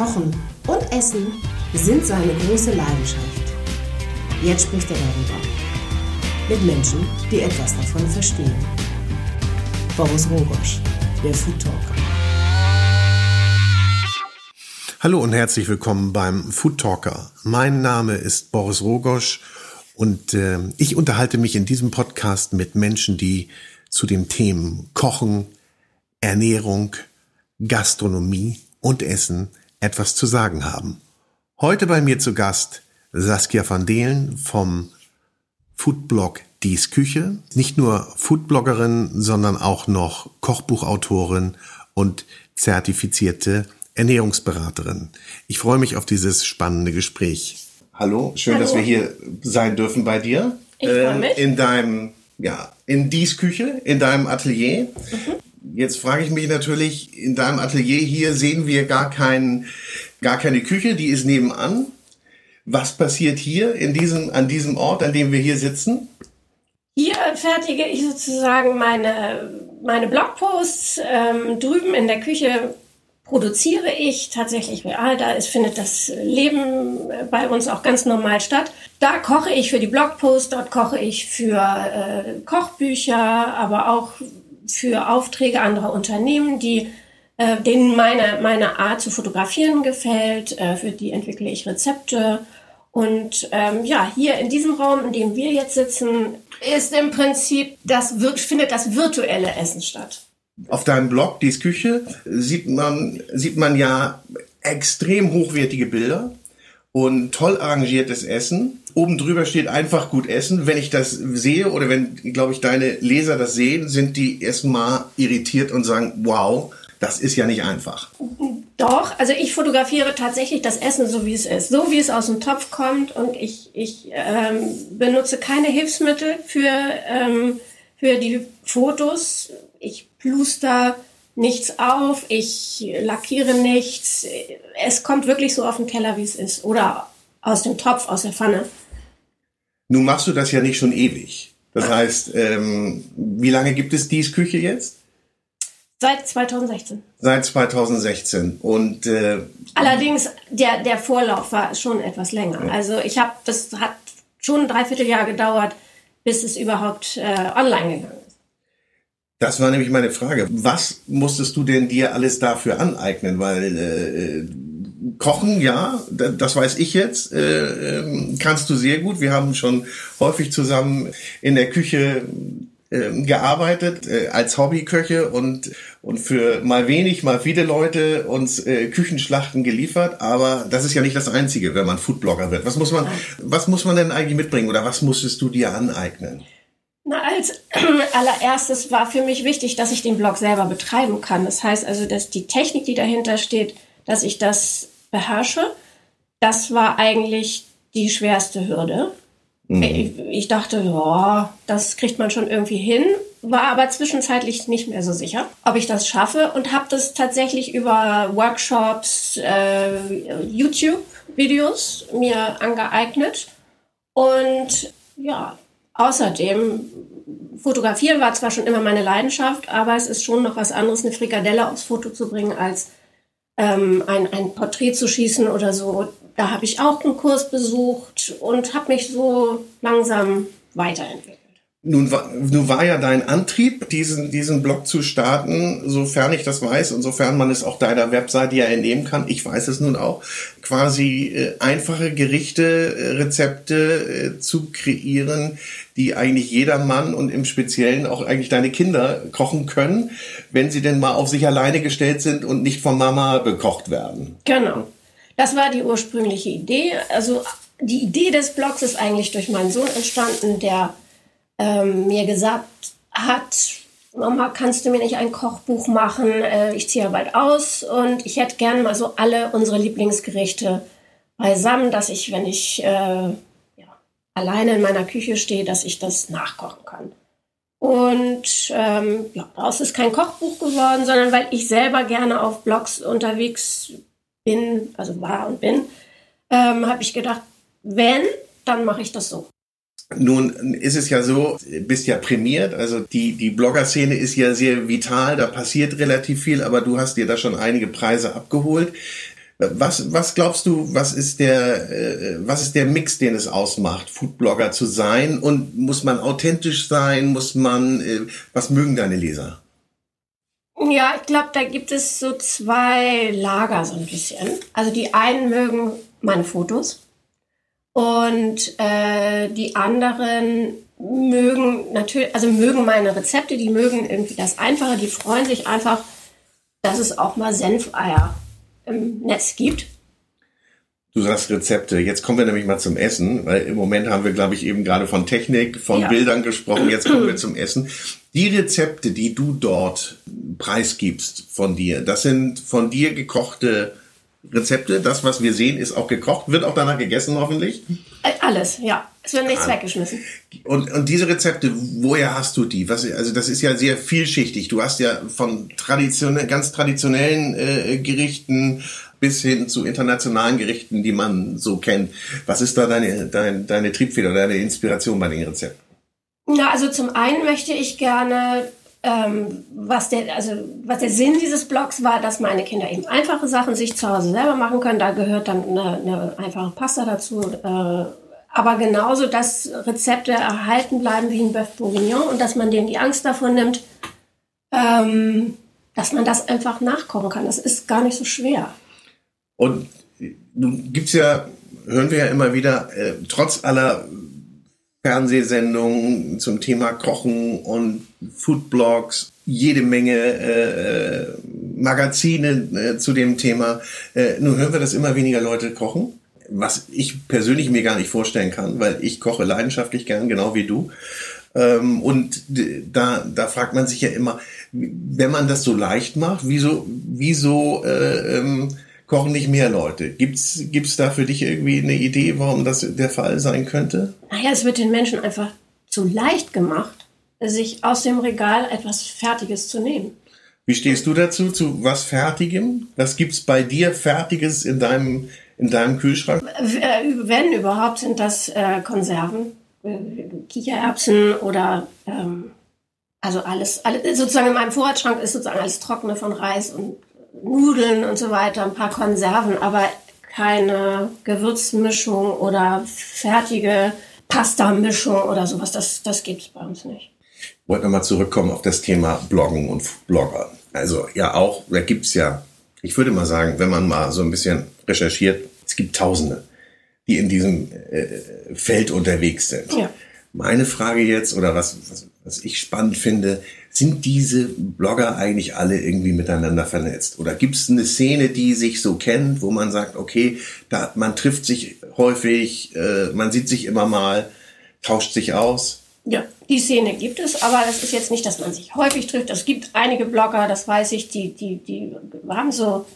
Kochen und Essen sind seine große Leidenschaft. Jetzt spricht er darüber. Mit Menschen, die etwas davon verstehen. Boris Rogosch, der Food Talker. Hallo und herzlich willkommen beim Food Talker. Mein Name ist Boris Rogosch und äh, ich unterhalte mich in diesem Podcast mit Menschen, die zu den Themen Kochen, Ernährung, Gastronomie und Essen etwas zu sagen haben. Heute bei mir zu Gast Saskia van Delen vom Foodblog Dies Küche. Nicht nur Foodbloggerin, sondern auch noch Kochbuchautorin und zertifizierte Ernährungsberaterin. Ich freue mich auf dieses spannende Gespräch. Hallo, schön, Hallo. dass wir hier sein dürfen bei dir. Ich freue ähm, mich. In deinem, ja, in Dies Küche, in deinem Atelier. Mhm. Jetzt frage ich mich natürlich, in deinem Atelier hier sehen wir gar, kein, gar keine Küche, die ist nebenan. Was passiert hier in diesem, an diesem Ort, an dem wir hier sitzen? Hier fertige ich sozusagen meine, meine Blogposts. Ähm, drüben in der Küche produziere ich tatsächlich real. Da ist, findet das Leben bei uns auch ganz normal statt. Da koche ich für die Blogposts, dort koche ich für äh, Kochbücher, aber auch für Aufträge anderer Unternehmen, die äh, denen meine, meine Art zu fotografieren gefällt. Äh, für die entwickle ich Rezepte. Und ähm, ja, hier in diesem Raum, in dem wir jetzt sitzen, ist im Prinzip das findet das virtuelle Essen statt. Auf deinem Blog, dies Küche, sieht man, sieht man ja extrem hochwertige Bilder und toll arrangiertes Essen. Oben drüber steht einfach gut essen. Wenn ich das sehe oder wenn, glaube ich, deine Leser das sehen, sind die erstmal irritiert und sagen, wow, das ist ja nicht einfach. Doch, also ich fotografiere tatsächlich das Essen so, wie es ist. So, wie es aus dem Topf kommt und ich, ich ähm, benutze keine Hilfsmittel für, ähm, für die Fotos. Ich pluster nichts auf, ich lackiere nichts. Es kommt wirklich so auf den Teller, wie es ist. Oder aus dem Topf, aus der Pfanne. Nun machst du das ja nicht schon ewig. Das heißt, ähm, wie lange gibt es dies Küche jetzt? Seit 2016. Seit 2016. Und äh, allerdings der der Vorlauf war schon etwas länger. Ja. Also ich habe, das hat schon ein Dreivierteljahr gedauert, bis es überhaupt äh, online gegangen ist. Das war nämlich meine Frage. Was musstest du denn dir alles dafür aneignen? Weil äh, Kochen, ja, das weiß ich jetzt, äh, ähm, kannst du sehr gut. Wir haben schon häufig zusammen in der Küche äh, gearbeitet äh, als Hobbyköche und und für mal wenig, mal viele Leute uns äh, Küchenschlachten geliefert. Aber das ist ja nicht das Einzige, wenn man Foodblogger wird. Was muss man, was muss man denn eigentlich mitbringen oder was musstest du dir aneignen? Na, als allererstes war für mich wichtig, dass ich den Blog selber betreiben kann. Das heißt also, dass die Technik, die dahinter steht, dass ich das beherrsche. Das war eigentlich die schwerste Hürde. Mhm. Ich, ich, dachte, ja, das kriegt man schon irgendwie hin, war aber zwischenzeitlich nicht mehr so sicher, ob ich das schaffe und habe das tatsächlich über Workshops, äh, YouTube-Videos mir angeeignet. Und ja, Außerdem, fotografieren war zwar schon immer meine Leidenschaft, aber es ist schon noch was anderes, eine Frikadelle aufs Foto zu bringen, als ähm, ein, ein Porträt zu schießen oder so. Da habe ich auch einen Kurs besucht und habe mich so langsam weiterentwickelt. Nun war, nun war ja dein Antrieb, diesen, diesen Blog zu starten, sofern ich das weiß und sofern man es auch deiner Webseite ja entnehmen kann, ich weiß es nun auch, quasi äh, einfache Gerichte, äh, Rezepte äh, zu kreieren, die eigentlich jeder Mann und im Speziellen auch eigentlich deine Kinder kochen können, wenn sie denn mal auf sich alleine gestellt sind und nicht von Mama bekocht werden. Genau. Das war die ursprüngliche Idee. Also die Idee des Blogs ist eigentlich durch meinen Sohn entstanden, der ähm, mir gesagt hat, Mama, kannst du mir nicht ein Kochbuch machen? Äh, ich ziehe ja bald aus und ich hätte gern mal so alle unsere Lieblingsgerichte beisammen, dass ich, wenn ich äh, ja, alleine in meiner Küche stehe, dass ich das nachkochen kann. Und ähm, ja, daraus ist kein Kochbuch geworden, sondern weil ich selber gerne auf Blogs unterwegs bin, also war und bin, ähm, habe ich gedacht, wenn, dann mache ich das so. Nun ist es ja so, bist ja prämiert, also die, die Blogger-Szene ist ja sehr vital, da passiert relativ viel, aber du hast dir da schon einige Preise abgeholt. Was, was glaubst du, was ist der, äh, was ist der Mix, den es ausmacht, Foodblogger zu sein? Und muss man authentisch sein? Muss man, äh, was mögen deine Leser? Ja, ich glaube, da gibt es so zwei Lager so ein bisschen. Also die einen mögen meine Fotos und äh, die anderen mögen natürlich, also mögen meine Rezepte, die mögen irgendwie das Einfache, die freuen sich einfach, dass es auch mal Senfeier im Netz gibt. Du sagst Rezepte. Jetzt kommen wir nämlich mal zum Essen, weil im Moment haben wir, glaube ich, eben gerade von Technik, von ja. Bildern gesprochen. Jetzt kommen wir zum Essen. Die Rezepte, die du dort preisgibst von dir, das sind von dir gekochte Rezepte. Das, was wir sehen, ist auch gekocht, wird auch danach gegessen, hoffentlich. Äh, alles, ja. Es wird nichts ah. weggeschmissen. Und, und diese Rezepte, woher hast du die? Was, also das ist ja sehr vielschichtig. Du hast ja von traditionell, ganz traditionellen äh, Gerichten bis hin zu internationalen Gerichten, die man so kennt. Was ist da deine, deine, deine Triebfeder, deine Inspiration bei den Rezepten? Na, also zum einen möchte ich gerne ähm, was, der, also, was der Sinn dieses Blogs war, dass meine Kinder eben einfache Sachen sich zu Hause selber machen können. Da gehört dann eine, eine einfache Pasta dazu. Äh, aber genauso, dass Rezepte erhalten bleiben wie ein Bœuf Bourguignon und dass man denen die Angst davon nimmt, ähm, dass man das einfach nachkochen kann. Das ist gar nicht so schwer. Und nun gibt's ja, hören wir ja immer wieder, äh, trotz aller Fernsehsendungen zum Thema Kochen und Foodblogs, jede Menge äh, Magazine äh, zu dem Thema. Äh, nun hören wir, dass immer weniger Leute kochen, was ich persönlich mir gar nicht vorstellen kann, weil ich koche leidenschaftlich gern, genau wie du. Ähm, und da, da fragt man sich ja immer, wenn man das so leicht macht, wieso, wieso äh, ähm, kochen nicht mehr Leute. Gibt's gibt's da für dich irgendwie eine Idee, warum das der Fall sein könnte? Naja, es wird den Menschen einfach zu leicht gemacht, sich aus dem Regal etwas Fertiges zu nehmen. Wie stehst du dazu, zu was Fertigem? Was gibt's bei dir Fertiges in deinem, in deinem Kühlschrank? Wenn überhaupt, sind das äh, Konserven, äh, Kichererbsen oder ähm, also alles, alles, sozusagen in meinem Vorratsschrank ist sozusagen alles Trockene von Reis und Nudeln und so weiter, ein paar Konserven, aber keine Gewürzmischung oder fertige Pasta-Mischung oder sowas. Das, das gibt es bei uns nicht. Ich wollte nochmal zurückkommen auf das Thema Bloggen und Blogger. Also ja auch, da gibt es ja, ich würde mal sagen, wenn man mal so ein bisschen recherchiert, es gibt Tausende, die in diesem äh, Feld unterwegs sind. Ja. Meine Frage jetzt, oder was, was, was ich spannend finde, sind diese Blogger eigentlich alle irgendwie miteinander vernetzt? Oder gibt es eine Szene, die sich so kennt, wo man sagt, okay, da, man trifft sich häufig, äh, man sieht sich immer mal, tauscht sich aus? Ja, die Szene gibt es, aber es ist jetzt nicht, dass man sich häufig trifft. Es gibt einige Blogger, das weiß ich, die, die, die haben so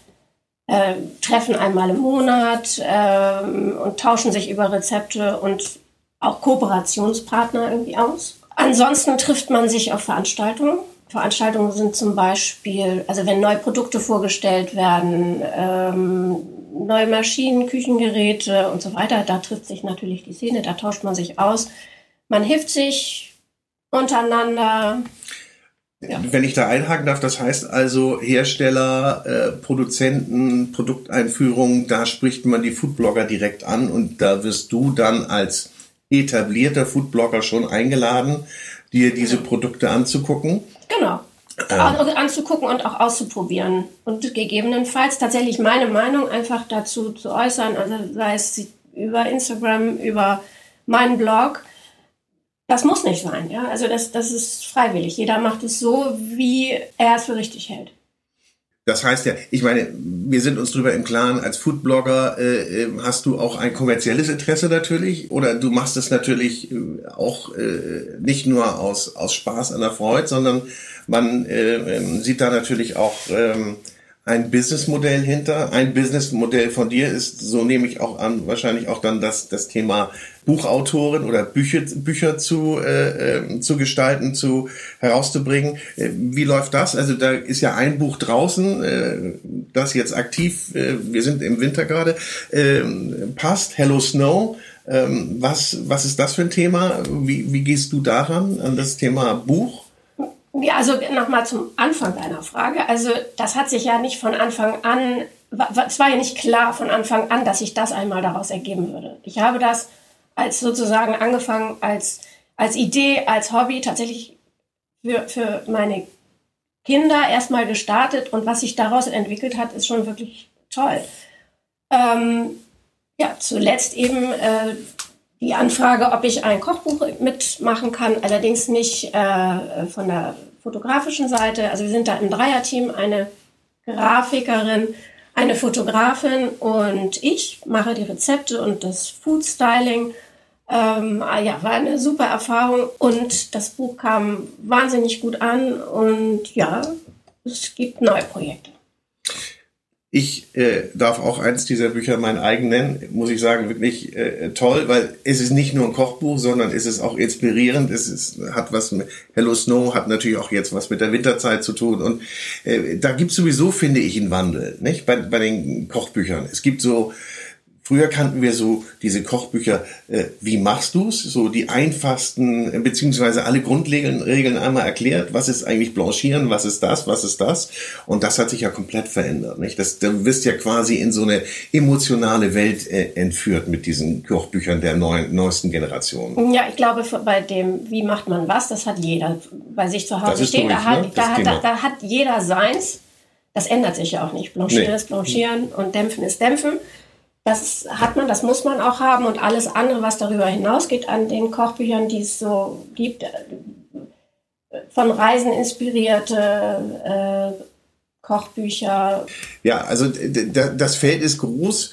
äh, Treffen einmal im Monat äh, und tauschen sich über Rezepte und auch Kooperationspartner irgendwie aus. Ansonsten trifft man sich auf Veranstaltungen. Veranstaltungen sind zum Beispiel, also wenn neue Produkte vorgestellt werden, ähm, neue Maschinen, Küchengeräte und so weiter, da trifft sich natürlich die Szene, da tauscht man sich aus. Man hilft sich untereinander. Ja. Wenn ich da einhaken darf, das heißt also Hersteller, äh, Produzenten, Produkteinführungen, da spricht man die Foodblogger direkt an und da wirst du dann als etablierter Foodblogger schon eingeladen, dir diese Produkte anzugucken. Genau. Ähm. anzugucken und auch auszuprobieren und gegebenenfalls tatsächlich meine Meinung einfach dazu zu äußern, also sei es über Instagram, über meinen Blog. Das muss nicht sein, ja. Also das, das ist freiwillig. Jeder macht es so, wie er es für richtig hält. Das heißt ja, ich meine, wir sind uns darüber im Klaren, als Foodblogger äh, ähm, hast du auch ein kommerzielles Interesse natürlich oder du machst es natürlich äh, auch äh, nicht nur aus, aus Spaß an der Freude, sondern man äh, ähm, sieht da natürlich auch ähm, ein Businessmodell hinter. Ein Businessmodell von dir ist, so nehme ich auch an, wahrscheinlich auch dann das, das Thema Buchautoren oder Bücher, Bücher zu, äh, äh, zu gestalten, zu herauszubringen. Äh, wie läuft das? Also da ist ja ein Buch draußen, äh, das jetzt aktiv, äh, wir sind im Winter gerade, äh, passt, Hello Snow. Ähm, was, was ist das für ein Thema? Wie, wie gehst du daran, an das Thema Buch? Ja, also nochmal zum Anfang deiner Frage. Also das hat sich ja nicht von Anfang an es war ja nicht klar von Anfang an, dass sich das einmal daraus ergeben würde. Ich habe das als sozusagen angefangen als, als Idee, als Hobby tatsächlich für, für meine Kinder erstmal gestartet und was sich daraus entwickelt hat, ist schon wirklich toll. Ähm, ja, zuletzt eben äh, die Anfrage, ob ich ein Kochbuch mitmachen kann, allerdings nicht äh, von der fotografischen Seite. Also wir sind da im Dreierteam, eine Grafikerin, eine Fotografin und ich mache die Rezepte und das Food Styling. Ähm, ah ja, war eine super Erfahrung und das Buch kam wahnsinnig gut an und ja, es gibt neue Projekte. Ich äh, darf auch eins dieser Bücher mein eigen nennen, muss ich sagen, wirklich äh, toll, weil es ist nicht nur ein Kochbuch, sondern es ist auch inspirierend. Es ist, hat was mit Hello Snow, hat natürlich auch jetzt was mit der Winterzeit zu tun. Und äh, da gibt sowieso, finde ich, einen Wandel, nicht? Bei, bei den Kochbüchern. Es gibt so Früher kannten wir so diese Kochbücher, äh, wie machst du's? So die einfachsten, äh, beziehungsweise alle Grundregeln Regeln einmal erklärt. Was ist eigentlich Blanchieren? Was ist das? Was ist das? Und das hat sich ja komplett verändert. Nicht? Das, du wirst ja quasi in so eine emotionale Welt äh, entführt mit diesen Kochbüchern der neuen, neuesten Generation. Ja, ich glaube, bei dem, wie macht man was, das hat jeder bei sich zu Hause stehen. Durch, da, hat, ne? da, da, da, hat jeder seins. Das ändert sich ja auch nicht. Blanchieren nee. ist Blanchieren und Dämpfen ist Dämpfen. Das hat man, das muss man auch haben und alles andere, was darüber hinausgeht an den Kochbüchern, die es so gibt, äh, von Reisen inspirierte äh, Kochbücher. Ja, also das Feld ist groß.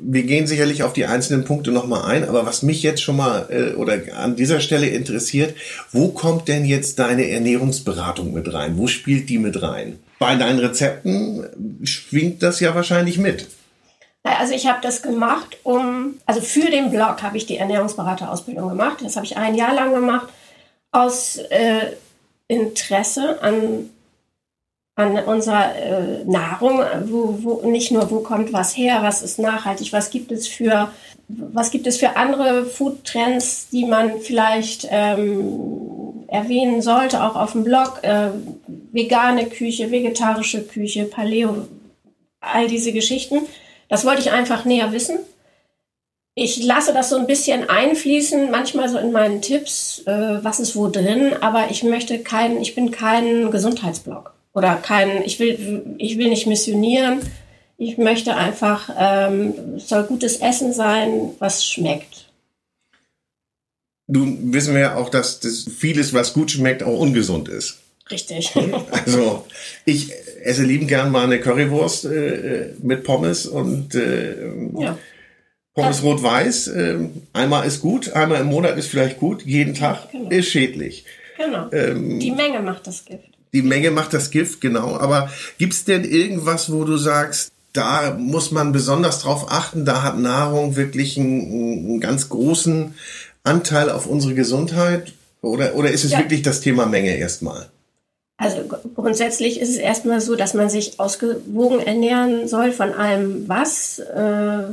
Wir gehen sicherlich auf die einzelnen Punkte nochmal ein, aber was mich jetzt schon mal äh, oder an dieser Stelle interessiert, wo kommt denn jetzt deine Ernährungsberatung mit rein? Wo spielt die mit rein? Bei deinen Rezepten schwingt das ja wahrscheinlich mit. Also ich habe das gemacht, um, also für den Blog habe ich die Ernährungsberaterausbildung gemacht. Das habe ich ein Jahr lang gemacht aus äh, Interesse an, an unserer äh, Nahrung, wo, wo nicht nur wo kommt was her, was ist nachhaltig, was gibt es für was gibt es für andere Food-Trends, die man vielleicht ähm, erwähnen sollte, auch auf dem Blog, äh, vegane Küche, vegetarische Küche, Paleo, all diese Geschichten. Das wollte ich einfach näher wissen. Ich lasse das so ein bisschen einfließen, manchmal so in meinen Tipps, äh, was ist wo drin, aber ich möchte keinen, ich bin kein Gesundheitsblog oder kein, ich will, ich will nicht missionieren. Ich möchte einfach, ähm, es soll gutes Essen sein, was schmeckt. Nun wissen wir ja auch, dass das vieles, was gut schmeckt, auch ungesund ist. Richtig. Also ich esse lieben gern mal eine Currywurst äh, mit Pommes und äh, ja. Pommes rot-weiß. Äh, einmal ist gut, einmal im Monat ist vielleicht gut, jeden Tag genau. ist schädlich. Genau. Ähm, die Menge macht das Gift. Die Menge macht das Gift, genau. Aber gibt's denn irgendwas, wo du sagst, da muss man besonders drauf achten, da hat Nahrung wirklich einen, einen ganz großen Anteil auf unsere Gesundheit? Oder, oder ist es ja. wirklich das Thema Menge erstmal? Also grundsätzlich ist es erstmal so, dass man sich ausgewogen ernähren soll von allem was. Äh,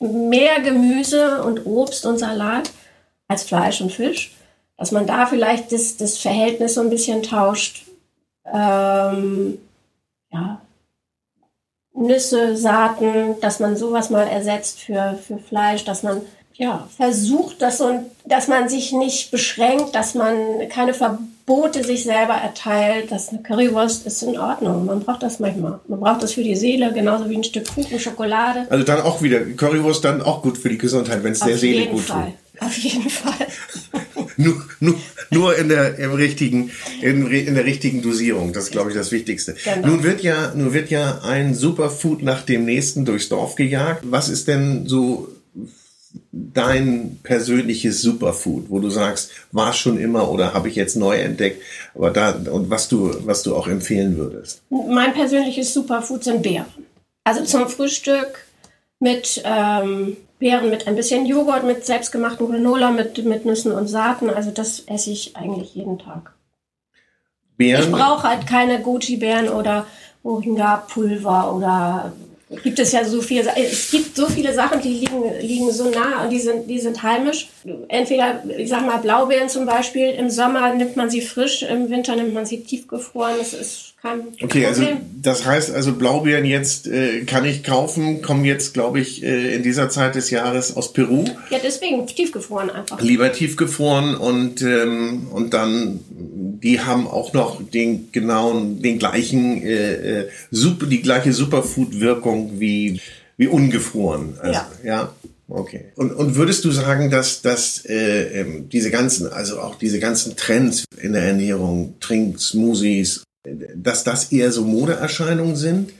mehr Gemüse und Obst und Salat als Fleisch und Fisch. Dass man da vielleicht das, das Verhältnis so ein bisschen tauscht. Ähm, ja, Nüsse, Saaten, dass man sowas mal ersetzt für, für Fleisch, dass man ja, versucht, dass, so, dass man sich nicht beschränkt, dass man keine Verbote sich selber erteilt, dass eine Currywurst ist in Ordnung. Man braucht das manchmal. Man braucht das für die Seele, genauso wie ein Stück Kuchen, Schokolade. Also dann auch wieder, Currywurst dann auch gut für die Gesundheit, wenn es der Seele gut Fall. tut. Auf jeden Fall. nur, nur, nur in der im richtigen in, in der richtigen Dosierung. Das ist, glaube ich, das Wichtigste. Genau. Nun wird ja nun wird ja ein Superfood nach dem nächsten durchs Dorf gejagt. Was ist denn so dein persönliches Superfood, wo du sagst, war schon immer oder habe ich jetzt neu entdeckt, aber da und was du was du auch empfehlen würdest? Mein persönliches Superfood sind Beeren. Also zum Frühstück mit ähm, Beeren mit ein bisschen Joghurt, mit selbstgemachten Granola, mit, mit Nüssen und Saaten. Also das esse ich eigentlich jeden Tag. Beeren? Ich brauche halt keine Gucci-Beeren oder Moringa-Pulver oder gibt es ja so viele, es gibt so viele Sachen, die liegen, liegen so nah und die sind, die sind heimisch. Entweder, ich sag mal, Blaubeeren zum Beispiel, im Sommer nimmt man sie frisch, im Winter nimmt man sie tiefgefroren. Das ist Okay, also das heißt also Blaubeeren jetzt äh, kann ich kaufen, kommen jetzt, glaube ich, äh, in dieser Zeit des Jahres aus Peru. Ja, deswegen tiefgefroren einfach. Lieber tiefgefroren und, ähm, und dann, die haben auch noch den genauen, den gleichen, äh, äh, super, die gleiche Superfood-Wirkung wie, wie ungefroren. Also, Ja. ja. Okay. Und, und würdest du sagen, dass, dass äh, ähm, diese ganzen, also auch diese ganzen Trends in der Ernährung, Trink, Smoothies, dass das eher so Modeerscheinungen sind?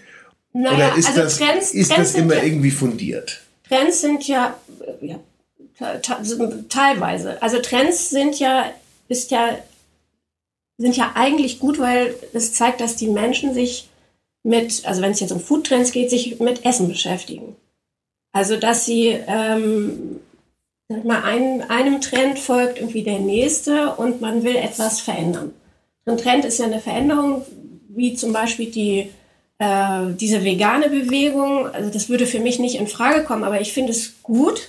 Naja, Oder ist also das, Trends, ist Trends das immer ja, irgendwie fundiert? Trends sind ja, äh, ja teilweise. Also Trends sind ja, ist ja, sind ja eigentlich gut, weil es zeigt, dass die Menschen sich mit, also wenn es jetzt um Foodtrends geht, sich mit Essen beschäftigen. Also dass sie ähm, sag mal, ein, einem Trend folgt irgendwie der nächste und man will etwas verändern. Ein Trend ist ja eine Veränderung, wie zum Beispiel die äh, diese vegane Bewegung. Also das würde für mich nicht in Frage kommen, aber ich finde es gut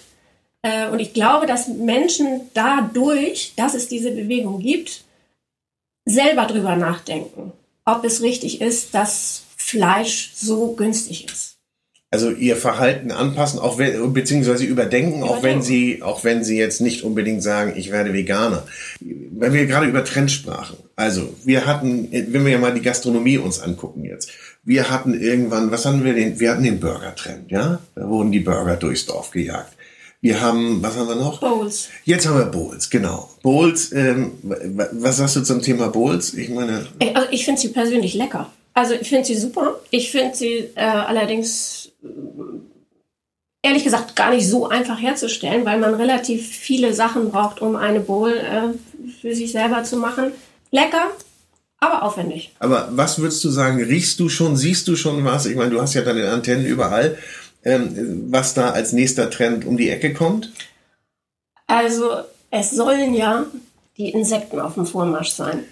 äh, und ich glaube, dass Menschen dadurch, dass es diese Bewegung gibt, selber drüber nachdenken, ob es richtig ist, dass Fleisch so günstig ist. Also ihr Verhalten anpassen, auch wenn, beziehungsweise überdenken, auch wenn sie, auch wenn sie jetzt nicht unbedingt sagen, ich werde Veganer. Wenn wir gerade über Trends sprachen, also wir hatten, wenn wir ja mal die Gastronomie uns angucken jetzt, wir hatten irgendwann, was hatten wir denn? Wir hatten den Burger-Trend, ja? Da wurden die Burger durchs Dorf gejagt. Wir haben, was haben wir noch? Bowls. Jetzt haben wir Bowls, genau. Bowls, ähm, wa- was sagst du zum Thema Bowls? Ich meine, Ich- Also ich finde sie persönlich lecker. Also ich finde sie super. Ich finde sie äh, allerdings ehrlich gesagt gar nicht so einfach herzustellen, weil man relativ viele Sachen braucht, um eine Bowl äh, für sich selber zu machen. Lecker, aber aufwendig. Aber was würdest du sagen, riechst du schon, siehst du schon was? Ich meine, du hast ja deine Antennen überall, ähm, was da als nächster Trend um die Ecke kommt. Also es sollen ja die Insekten auf dem Vormarsch sein.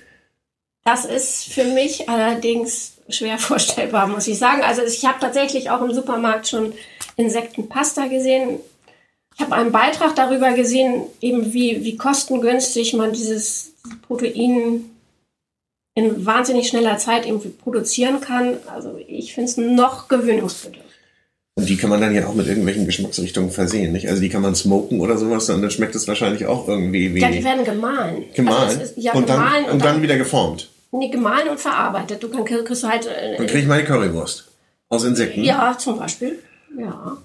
Das ist für mich allerdings schwer vorstellbar, muss ich sagen. Also ich habe tatsächlich auch im Supermarkt schon Insektenpasta gesehen. Ich habe einen Beitrag darüber gesehen, eben wie, wie kostengünstig man dieses Protein in wahnsinnig schneller Zeit irgendwie produzieren kann. Also ich finde es noch gewöhnungsbedürftig. Und die kann man dann ja auch mit irgendwelchen Geschmacksrichtungen versehen, nicht? Also die kann man smoken oder sowas, und dann schmeckt es wahrscheinlich auch irgendwie wie Ja, die werden gemahlen. gemahlen. Also ist, ja, und, dann, gemahlen und dann wieder geformt. Nee, gemahlen und verarbeitet. Du kann, kriegst halt. Äh, Dann kriege ich meine Currywurst aus Insekten. ja, zum Beispiel. Ja.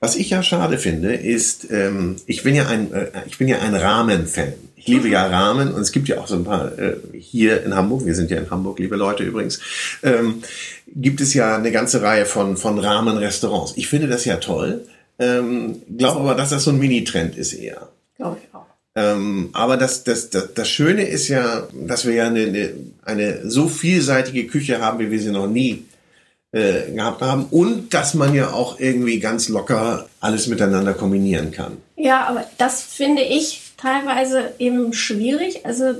Was ich ja schade finde, ist, ähm, ich bin ja ein, äh, ich bin ja ein Ramen-Fan. Ich liebe ja Ramen und es gibt ja auch so ein paar äh, hier in Hamburg. Wir sind ja in Hamburg, liebe Leute übrigens. Ähm, gibt es ja eine ganze Reihe von von Ramen-Restaurants. Ich finde das ja toll. Ähm, Glaube aber, dass das so ein Mini-Trend ist eher. Glaube ich. Ähm, aber das, das, das, das Schöne ist ja, dass wir ja eine, eine, eine so vielseitige Küche haben, wie wir sie noch nie äh, gehabt haben. Und dass man ja auch irgendwie ganz locker alles miteinander kombinieren kann. Ja, aber das finde ich teilweise eben schwierig. Also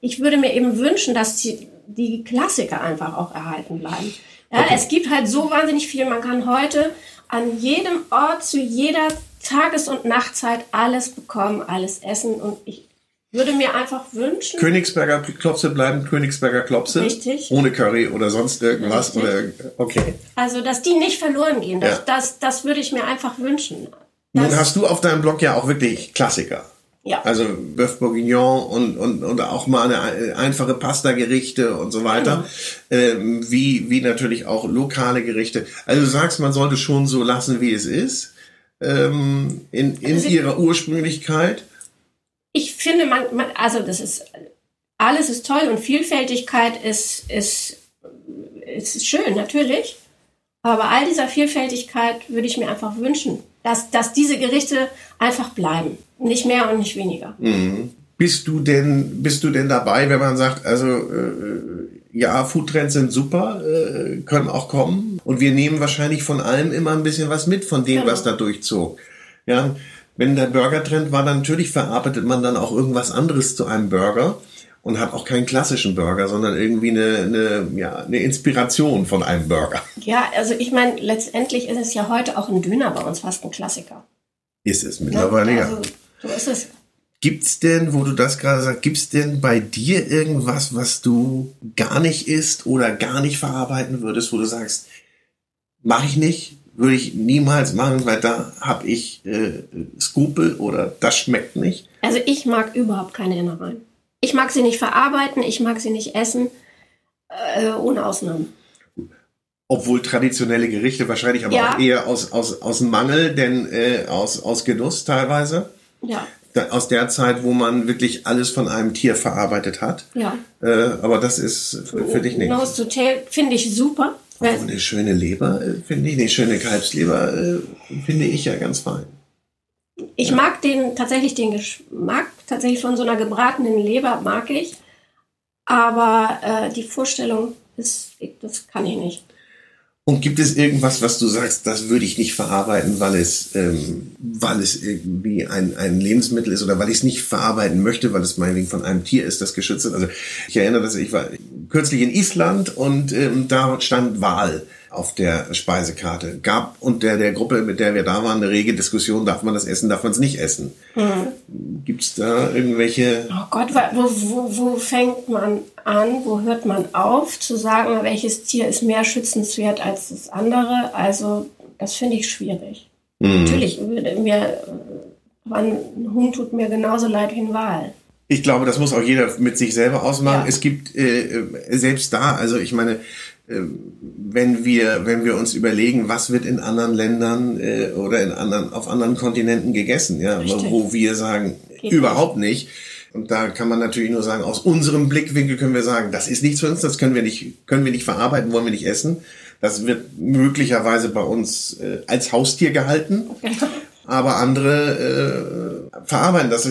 ich würde mir eben wünschen, dass die, die Klassiker einfach auch erhalten bleiben. Ja, Okay. Es gibt halt so wahnsinnig viel. Man kann heute an jedem Ort zu jeder Tages- und Nachtzeit alles bekommen, alles essen. Und ich würde mir einfach wünschen, Königsberger Klopse bleiben Königsberger Klopse. Richtig. Ohne Curry oder sonst irgendwas. Richtig. Oder, okay. also dass die nicht verloren gehen. Das, Ja. das, das würde ich mir einfach wünschen. Nun hast du auf deinem Blog ja auch wirklich Klassiker. Ja. Also Bœuf Bourguignon und, und, und auch mal eine einfache Pasta-Gerichte und so weiter. Ähm, wie, wie natürlich auch lokale Gerichte. Also du sagst, man sollte schon so lassen, wie es ist. Ähm, in in Also- ihrer Ursprünglichkeit. ich finde, man, man, also das ist, alles ist toll und Vielfältigkeit ist, ist, ist schön, natürlich. Aber all dieser Vielfältigkeit würde ich mir einfach wünschen, dass, dass diese Gerichte einfach bleiben. Nicht mehr und nicht weniger. Bist du denn, bist du denn dabei, wenn man sagt, also äh, ja, Foodtrends sind super, äh, können auch kommen und wir nehmen wahrscheinlich von allem immer ein bisschen was mit von dem, Genau. was da durchzog. Ja, wenn der Burger-Trend war, dann natürlich verarbeitet man dann auch irgendwas anderes zu einem Burger. Und hat auch keinen klassischen Burger, sondern irgendwie eine, eine, ja, eine Inspiration von einem Burger. Ja, also ich meine, letztendlich ist es ja heute auch ein Döner bei uns fast ein Klassiker. Ist es mittlerweile, ja. Also, so ist es. Gibt's denn, wo du das gerade sagst, gibt's denn bei dir irgendwas, was du gar nicht isst oder gar nicht verarbeiten würdest, wo du sagst, mache ich nicht, würde ich niemals machen, weil da habe ich äh, Skrupel oder das schmeckt nicht? Also ich mag überhaupt keine Innereien. Ich mag sie nicht verarbeiten, ich mag sie nicht essen, äh, ohne Ausnahmen. Obwohl traditionelle Gerichte wahrscheinlich aber Ja. auch eher aus, aus, aus Mangel, denn äh, aus, aus Genuss teilweise. Ja, Da, aus der Zeit, wo man wirklich alles von einem Tier verarbeitet hat. ja. Äh, aber das ist für, für dich nicht. Nose to tail finde ich super. Und eine schöne Leber, äh, finde ich, eine schöne Kalbsleber, äh, finde ich ja ganz fein. Ich mag den tatsächlich den Geschmack tatsächlich von so einer gebratenen Leber mag ich, aber äh, die Vorstellung ist, das kann ich nicht. Und gibt es irgendwas, was du sagst, das würde ich nicht verarbeiten, weil es, ähm, weil es irgendwie ein, ein Lebensmittel ist oder weil ich es nicht verarbeiten möchte, weil es meinetwegen von einem Tier ist, das geschützt ist? Also ich erinnere, dass ich war kürzlich in Island und ähm, da stand Wal auf der Speisekarte. Gab unter der Gruppe, mit der wir da waren, eine rege Diskussion, darf man das essen, darf man es nicht essen. Gibt es da irgendwelche Oh Gott, wo, wo, wo fängt man an, wo hört man auf zu sagen, welches Tier ist mehr schützenswert als das andere? Also das finde ich schwierig. Natürlich, würde mir, ein Hund tut mir genauso leid wie ein Wal. Ich glaube, das muss auch jeder mit sich selber ausmachen. Ja. Es gibt äh, äh, selbst da, also ich meine, wenn wir wenn wir uns überlegen, was wird in anderen Ländern äh, oder in anderen auf anderen Kontinenten gegessen, ja, Richtig. wo wir sagen Geht überhaupt nicht. Und da kann man natürlich nur sagen, aus unserem Blickwinkel können wir sagen, das ist nichts für uns, das können wir nicht können wir nicht verarbeiten, wollen wir nicht essen. Das wird möglicherweise bei uns äh, als Haustier gehalten aber andere äh, verarbeiten das.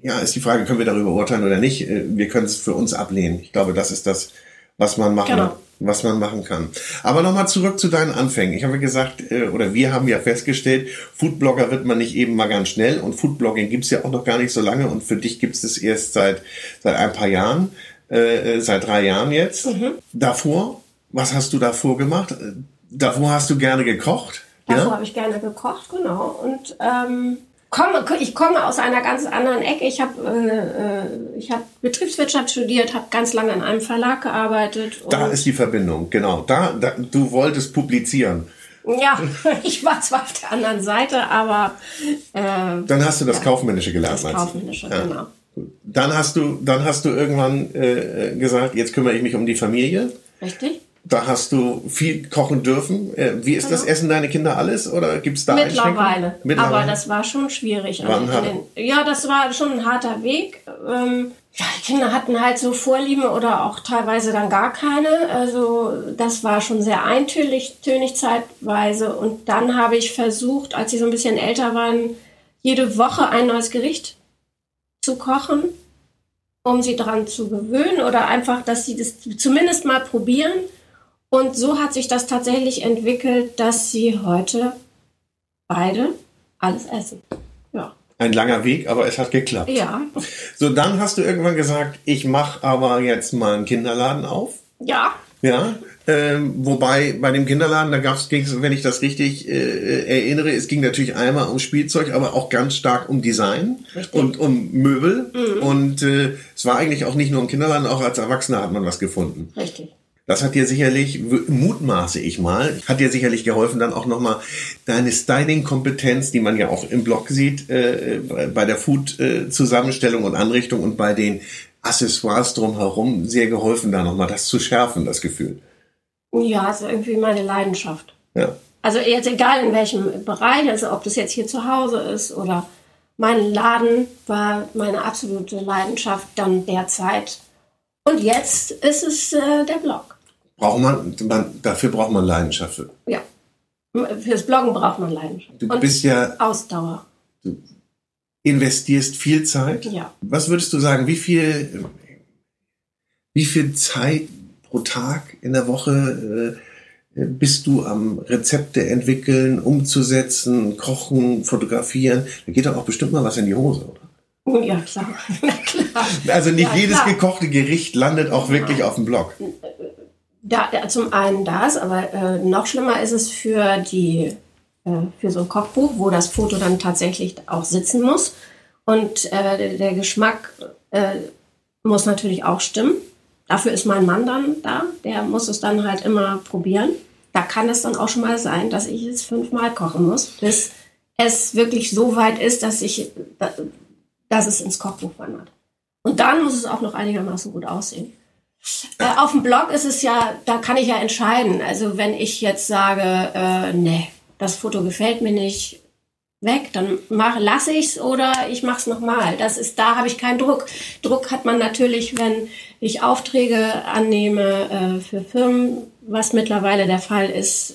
Ja, ist die Frage, können wir darüber urteilen oder nicht? Äh, Wir können es für uns ablehnen. Ich glaube, das ist das, was man machen, Genau. Was man machen kann. Aber nochmal zurück zu deinen Anfängen. Ich habe ja gesagt, äh, oder wir haben ja festgestellt, Foodblogger wird man nicht eben mal ganz schnell und Foodblogging gibt's ja auch noch gar nicht so lange und für dich gibt's es erst seit seit ein paar Jahren, äh, äh, seit drei Jahren jetzt. Mhm. Davor, was hast du davor gemacht? Äh, Davor hast du gerne gekocht? Davor habe ich gerne gekocht, genau. Und ähm, komme, ich komme aus einer ganz anderen Ecke. Ich habe äh, äh, ich habe Betriebswirtschaft studiert, habe ganz lange in einem Verlag gearbeitet. Da ist die Verbindung, genau. Da, da du wolltest publizieren. Ja, ich war zwar auf der anderen Seite, aber äh, Dann hast du das Kaufmännische gelernt, das? Kaufmännische, Ja. genau. Dann hast du, dann hast du irgendwann äh, gesagt, jetzt kümmere ich mich um die Familie. Richtig? Da hast du viel kochen dürfen. Äh, wie ist das? Essen deine Kinder alles oder gibt's da Mittlerweile. Mittlerweile. Aber das war schon schwierig. War ein Also den, ja, das war schon ein harter Weg. Ähm, ja, die Kinder hatten halt so Vorlieben oder auch teilweise dann gar keine. Also das war schon sehr eintönig tönig zeitweise. Und dann habe ich versucht, als sie so ein bisschen älter waren, jede Woche ein neues Gericht zu kochen, um sie daran zu gewöhnen oder einfach, dass sie das zumindest mal probieren. Und so hat sich das tatsächlich entwickelt, dass sie heute beide alles essen. Ja. Ein langer Weg, aber es hat geklappt. Ja. So, dann hast du irgendwann gesagt, ich mache aber jetzt mal einen Kinderladen auf. Ja. Ja, ähm, wobei bei dem Kinderladen, da gab's, ging's, wenn ich das richtig äh, erinnere, es ging natürlich einmal um Spielzeug, aber auch ganz stark um Design Richtig. und um Möbel. Und äh, es war eigentlich auch nicht nur im Kinderladen, auch als Erwachsener hat man was gefunden. Richtig. Das hat dir sicherlich, mutmaße ich mal, hat dir sicherlich geholfen, dann auch nochmal deine Styling-Kompetenz, die man ja auch im Blog sieht, äh, bei- der Food-Zusammenstellung und Anrichtung und bei den Accessoires drumherum sehr geholfen, da nochmal das zu schärfen, das Gefühl. Ja, also irgendwie meine Leidenschaft. Ja. Also jetzt egal in welchem Bereich, also ob das jetzt hier zu Hause ist oder mein Laden war meine absolute Leidenschaft dann derzeit. Und jetzt ist es äh, der Blog. Braucht man, man, dafür braucht man Leidenschaft. Ja. Fürs Bloggen braucht man Leidenschaft. Du Und bist ja, Ausdauer. investierst viel Zeit. Ja. Was würdest du sagen, wie viel, wie viel Zeit pro Tag in der Woche äh, bist du am Rezepte entwickeln, umzusetzen, kochen, fotografieren? Da geht doch auch bestimmt mal was in die Hose, oder? Ja, klar. Klar. Also nicht Ja, jedes klar. gekochte Gericht landet auch wirklich auf dem Blog. Da, zum einen das, aber äh, noch schlimmer ist es für die äh, für so ein Kochbuch, wo das Foto dann tatsächlich auch sitzen muss. Und äh, der, Geschmack äh, muss natürlich auch stimmen. Dafür ist mein Mann dann da. Der muss es dann halt immer probieren. Da kann es dann auch schon mal sein, dass ich es fünfmal kochen muss, bis es wirklich so weit ist, dass ich, dass es ins Kochbuch wandert. Und dann muss es auch noch einigermaßen gut aussehen. Äh, auf dem Blog ist es ja, da kann ich ja entscheiden. Also wenn ich jetzt sage, äh, nee, das Foto gefällt mir nicht, weg, dann mach, lasse ich's oder ich mach's nochmal. Das ist, da habe ich keinen Druck. Druck hat man natürlich, wenn ich Aufträge annehme äh, für Firmen, was mittlerweile der Fall ist,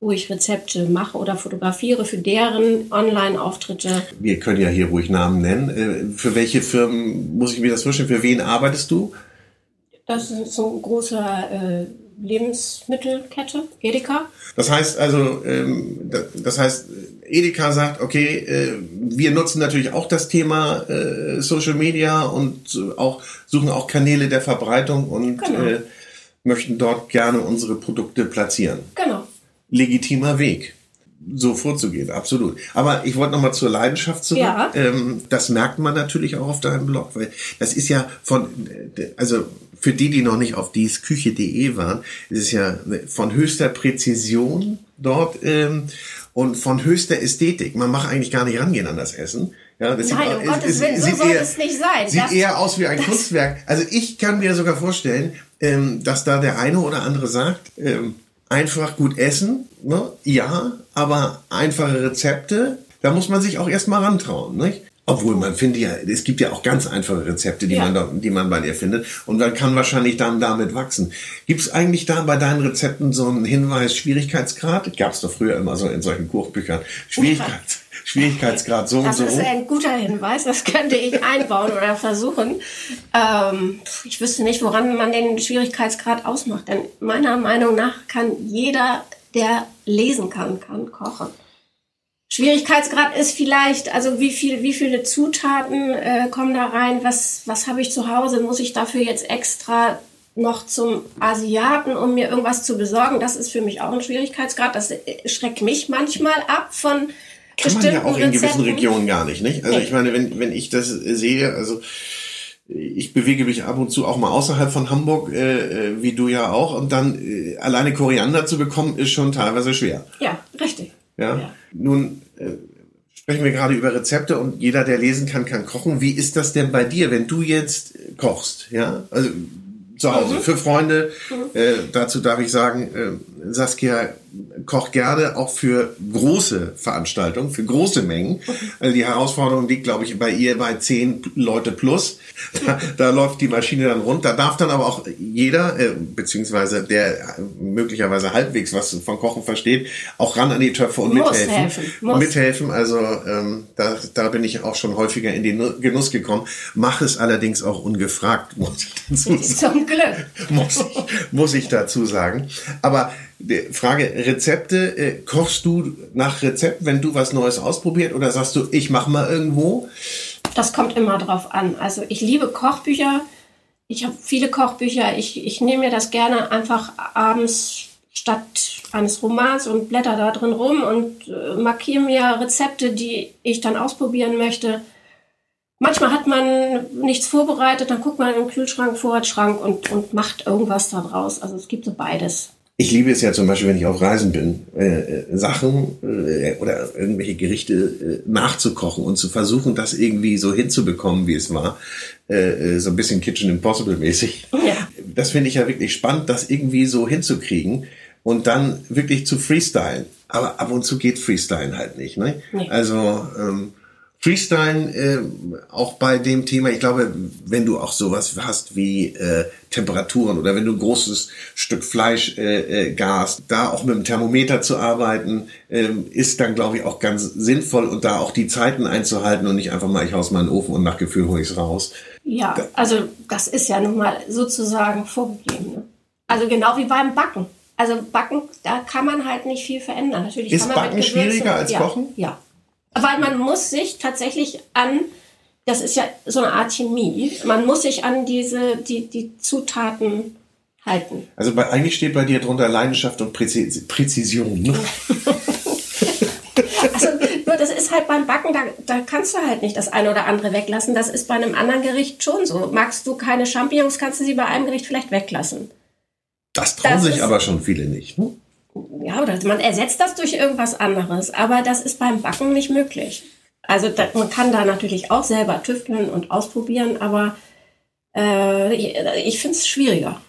wo ich Rezepte mache oder fotografiere für deren Online-Auftritte. Wir können ja hier ruhig Namen nennen. Äh, Für welche Firmen muss ich mir das vorstellen? Für wen arbeitest du? Das ist so ein großer äh, Lebensmittelkette, Edeka. Das heißt also, ähm, da- das heißt, Edeka sagt, okay, äh, wir nutzen natürlich auch das Thema äh, Social Media und auch suchen auch Kanäle der Verbreitung und Genau. äh, möchten dort gerne unsere Produkte platzieren. Genau. Legitimer Weg, so vorzugehen, absolut. Aber ich wollte noch mal zur Leidenschaft zurück. Ja. Ähm, das merkt man natürlich auch auf deinem Blog, weil das ist ja von, also für die, die noch nicht auf diesküche.de waren, ist es ja von höchster Präzision dort ähm, und von höchster Ästhetik. Man macht eigentlich gar nicht rangehen an das Essen. Ja, das Nein, um es- Gottes es- Willen, so sieht soll eher- es nicht sein. Sieht Das- eher aus wie ein Kunstwerk. Also ich kann mir sogar vorstellen, ähm, dass da der eine oder andere sagt, ähm, einfach gut essen, ne? ja, aber einfache Rezepte, da muss man sich auch erstmal rantrauen, nicht? Obwohl man findet ja, es gibt ja auch ganz einfache Rezepte, die Ja. man da, die man bei dir findet. Und man kann wahrscheinlich dann damit wachsen. Gibt es eigentlich da bei deinen Rezepten so einen Hinweis Schwierigkeitsgrad? Gab es doch früher immer so in solchen Kochbüchern. Schwierigkeits, Schwierigkeitsgrad so Das und so. ist ein guter Hinweis, das könnte ich einbauen oder versuchen. Ähm, ich wüsste nicht, woran man den Schwierigkeitsgrad ausmacht, denn meiner Meinung nach kann jeder, der lesen kann, kann kochen. Schwierigkeitsgrad ist vielleicht, also wie viel, wie viele Zutaten äh, kommen da rein? Was, was habe ich zu Hause? Muss ich dafür jetzt extra noch zum Asiaten, um mir irgendwas zu besorgen? Das ist für mich auch ein Schwierigkeitsgrad. Das äh, schreckt mich manchmal ab von Kann man ja auch in gewissen Rezepten. Regionen gar nicht, nicht? Also Nee. ich meine, wenn, wenn ich das sehe, also ich bewege mich ab und zu auch mal außerhalb von Hamburg, äh, äh, wie du ja auch, und dann äh, alleine Koriander zu bekommen, ist schon teilweise schwer. Ja, richtig. Ja. Ja. Nun äh, sprechen wir gerade über Rezepte und jeder, der lesen kann, kann kochen. Wie ist das denn bei dir, wenn du jetzt kochst? Ja, also zu Hause Mhm. für Freunde. Äh, dazu darf ich sagen, äh, Saskia kocht gerne auch für große Veranstaltungen, für große Mengen. Also die Herausforderung liegt, glaube ich, bei ihr bei zehn Leute plus. Da, da läuft die Maschine dann rund. Da darf dann aber auch jeder, äh, beziehungsweise der äh, möglicherweise halbwegs was von Kochen versteht, auch ran an die Töpfe und Muss mithelfen. helfen, muss. Mithelfen, also ähm, da, da bin ich auch schon häufiger in den Nu- Genuss gekommen. Mach es allerdings auch ungefragt, muss ich dazu sagen Zum Glück. muss ich, muss ich dazu sagen. Aber Frage Rezepte, äh, kochst du nach Rezept, wenn du was Neues ausprobiert oder sagst du, ich mach mal irgendwo? Das kommt immer drauf an. Also ich liebe Kochbücher. Ich habe viele Kochbücher. Ich, ich nehme mir das gerne einfach abends statt eines Romans und blätter da drin rum und äh, markiere mir Rezepte, die ich dann ausprobieren möchte. Manchmal hat man nichts vorbereitet, dann guckt man im Kühlschrank, Vorratsschrank und, und macht irgendwas da draus. Also es gibt so beides. Ich liebe es ja zum Beispiel, wenn ich auf Reisen bin, äh, äh, Sachen äh, oder irgendwelche Gerichte äh, nachzukochen und zu versuchen, das irgendwie so hinzubekommen, wie es war. Äh, äh, so ein bisschen Kitchen Impossible mäßig. Ja. Das finde ich ja wirklich spannend, das irgendwie so hinzukriegen und dann wirklich zu freestylen. Aber ab und zu geht Freestylen halt nicht. Ne? Nee. Also ähm, Freestylen äh, auch bei dem Thema, ich glaube, wenn du auch sowas hast wie äh, Temperaturen oder wenn du ein großes Stück Fleisch äh, äh, garst, da auch mit dem Thermometer zu arbeiten, ähm, ist dann, glaube ich, auch ganz sinnvoll und da auch die Zeiten einzuhalten und nicht einfach mal, ich haus mal in den Ofen und nach Gefühl hole ich es raus. Ja, also das ist ja nun mal sozusagen vorgegeben. Ne? Also genau wie beim Backen. Also Backen, da kann man halt nicht viel verändern. Natürlich Ist kann man Backen schwieriger als ja, Kochen? Ja. Weil man muss sich tatsächlich an das ist ja so eine Art Chemie. Man muss sich an diese, die, die Zutaten halten. Also bei, eigentlich steht bei dir drunter Leidenschaft und Präzis Präzision. Ne? also nur das ist halt beim Backen, da, da kannst du halt nicht das eine oder andere weglassen. Das ist bei einem anderen Gericht schon so. Magst du keine Champignons, kannst du sie bei einem Gericht vielleicht weglassen. Das trauen das sich aber schon viele nicht. Ne? Ja, oder man ersetzt das durch irgendwas anderes. Aber das ist beim Backen nicht möglich. Also da, man kann da natürlich auch selber tüfteln und ausprobieren, aber äh, ich, ich finde es schwieriger.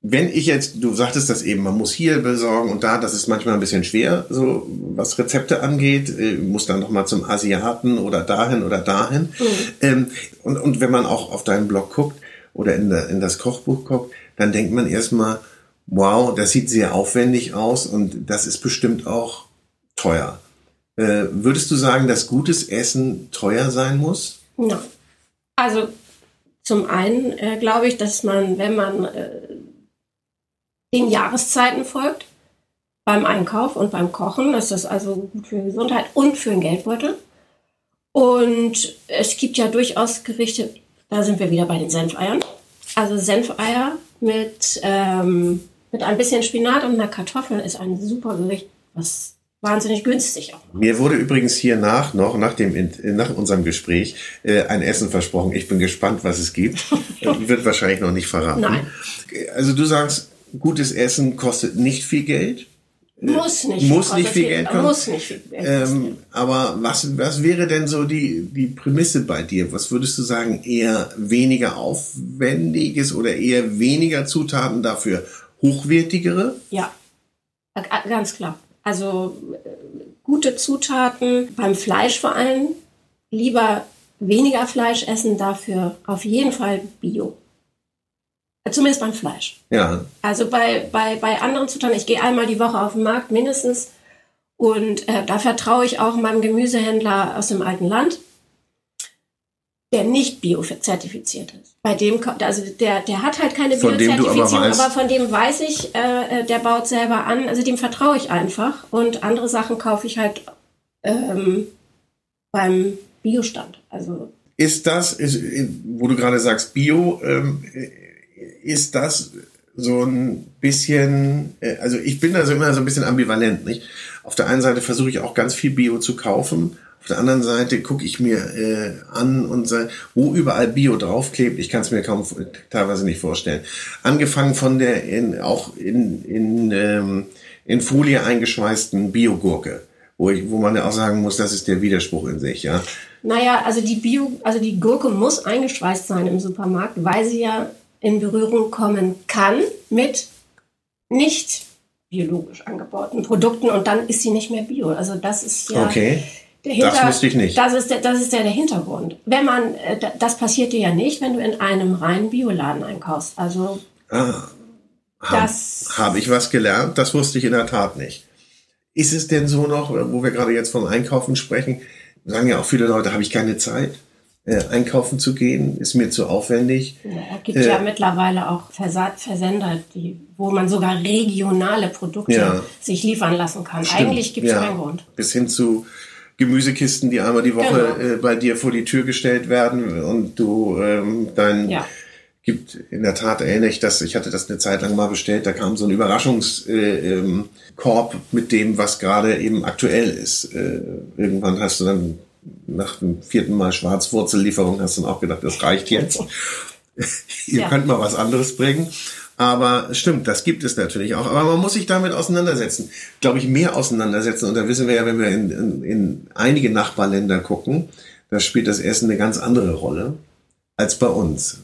Wenn ich jetzt, du sagtest das eben, man muss hier besorgen und da, das ist manchmal ein bisschen schwer, so was Rezepte angeht, äh, muss dann noch mal zum Asiaten oder dahin oder dahin. Mhm. Ähm, und, und wenn man auch auf deinen Blog guckt oder in, der, in das Kochbuch guckt, dann denkt man erstmal, wow, das sieht sehr aufwendig aus und das ist bestimmt auch teuer. Äh, würdest du sagen, dass gutes Essen teuer sein muss? Nein. Also zum einen äh, glaube ich, dass man, wenn man äh, den Jahreszeiten folgt, beim Einkauf und beim Kochen, ist das also gut für die Gesundheit und für den Geldbeutel. Und es gibt ja durchaus Gerichte, da sind wir wieder bei den Senfeiern. Also Senfeier mit, ähm, mit ein bisschen Spinat und einer Kartoffel ist ein super Gericht, was wahnsinnig günstig auch. Mir wurde übrigens hier nach noch nach dem nach unserem Gespräch äh, ein Essen versprochen. Ich bin gespannt, was es gibt. Wird wahrscheinlich noch nicht verraten. Nein. Also du sagst, gutes Essen kostet nicht viel Geld. Muss nicht. Muss nicht viel Geld kosten. Muss nicht viel Geld ähm, aber was, was wäre denn so die, die Prämisse bei dir? Was würdest du sagen? Eher weniger aufwendiges oder eher weniger Zutaten dafür hochwertigere? Ja, ganz klar. Also äh, gute Zutaten, beim Fleisch vor allem. Lieber weniger Fleisch essen, dafür auf jeden Fall Bio. Zumindest beim Fleisch. Ja. Also bei, bei, bei anderen Zutaten, ich gehe einmal die Woche auf den Markt mindestens und äh, da vertraue ich auch meinem Gemüsehändler aus dem alten Land der nicht bio-zertifiziert ist. Bei dem, also der, der hat halt keine Biozertifizierung, aber, aber, von dem weiß ich, äh, äh, der baut selber an, also dem vertraue ich einfach und andere Sachen kaufe ich halt ähm, beim Biostand. Also ist das, ist, wo du gerade sagst Bio, ähm, ist das so ein bisschen, äh, also ich bin da so immer so ein bisschen ambivalent, nicht? Auf der einen Seite versuche ich auch ganz viel Bio zu kaufen auf der anderen Seite gucke ich mir äh, an und sage, wo überall Bio draufklebt, ich kann es mir kaum teilweise nicht vorstellen. Angefangen von der in, auch in, in, ähm, in Folie eingeschweißten Biogurke, wo, ich, wo man ja auch sagen muss, das ist der Widerspruch in sich, ja. Naja, also die Bio, also die Gurke muss eingeschweißt sein im Supermarkt, weil sie ja in Berührung kommen kann mit nicht biologisch angebauten Produkten und dann ist sie nicht mehr bio. Also das ist ja okay. Hinter, das wusste ich nicht. Das ist, der, das ist ja der Hintergrund. Wenn man, äh, das passiert dir ja nicht, wenn du in einem reinen Bioladen einkaufst. Also ah, das habe ich was gelernt. Das wusste ich in der Tat nicht. Ist es denn so noch, wo wir gerade jetzt vom Einkaufen sprechen, sagen ja auch viele Leute, habe ich keine Zeit, äh, einkaufen zu gehen, ist mir zu aufwendig. Ja, es gibt äh, ja mittlerweile auch Versender, die, wo man sogar regionale Produkte ja, sich liefern lassen kann. Stimmt, Eigentlich gibt es ja, keinen Grund. Bis hin zu Gemüsekisten, die einmal die Woche genau. äh, bei dir vor die Tür gestellt werden und du ähm, dein ja. gibt in der Tat ähnlich, dass ich hatte das eine Zeit lang mal bestellt, da kam so ein Überraschungskorb äh, ähm, mit dem, was gerade eben aktuell ist. Äh, irgendwann hast du dann nach dem vierten Mal Schwarzwurzellieferung hast du dann auch gedacht, das reicht jetzt. Ihr ja. könnt mal was anderes bringen. Aber stimmt, das gibt es natürlich auch. Aber man muss sich damit auseinandersetzen. Glaube ich, mehr auseinandersetzen. Und da wissen wir ja, wenn wir in, in, in einige Nachbarländer gucken, da spielt das Essen eine ganz andere Rolle als bei uns.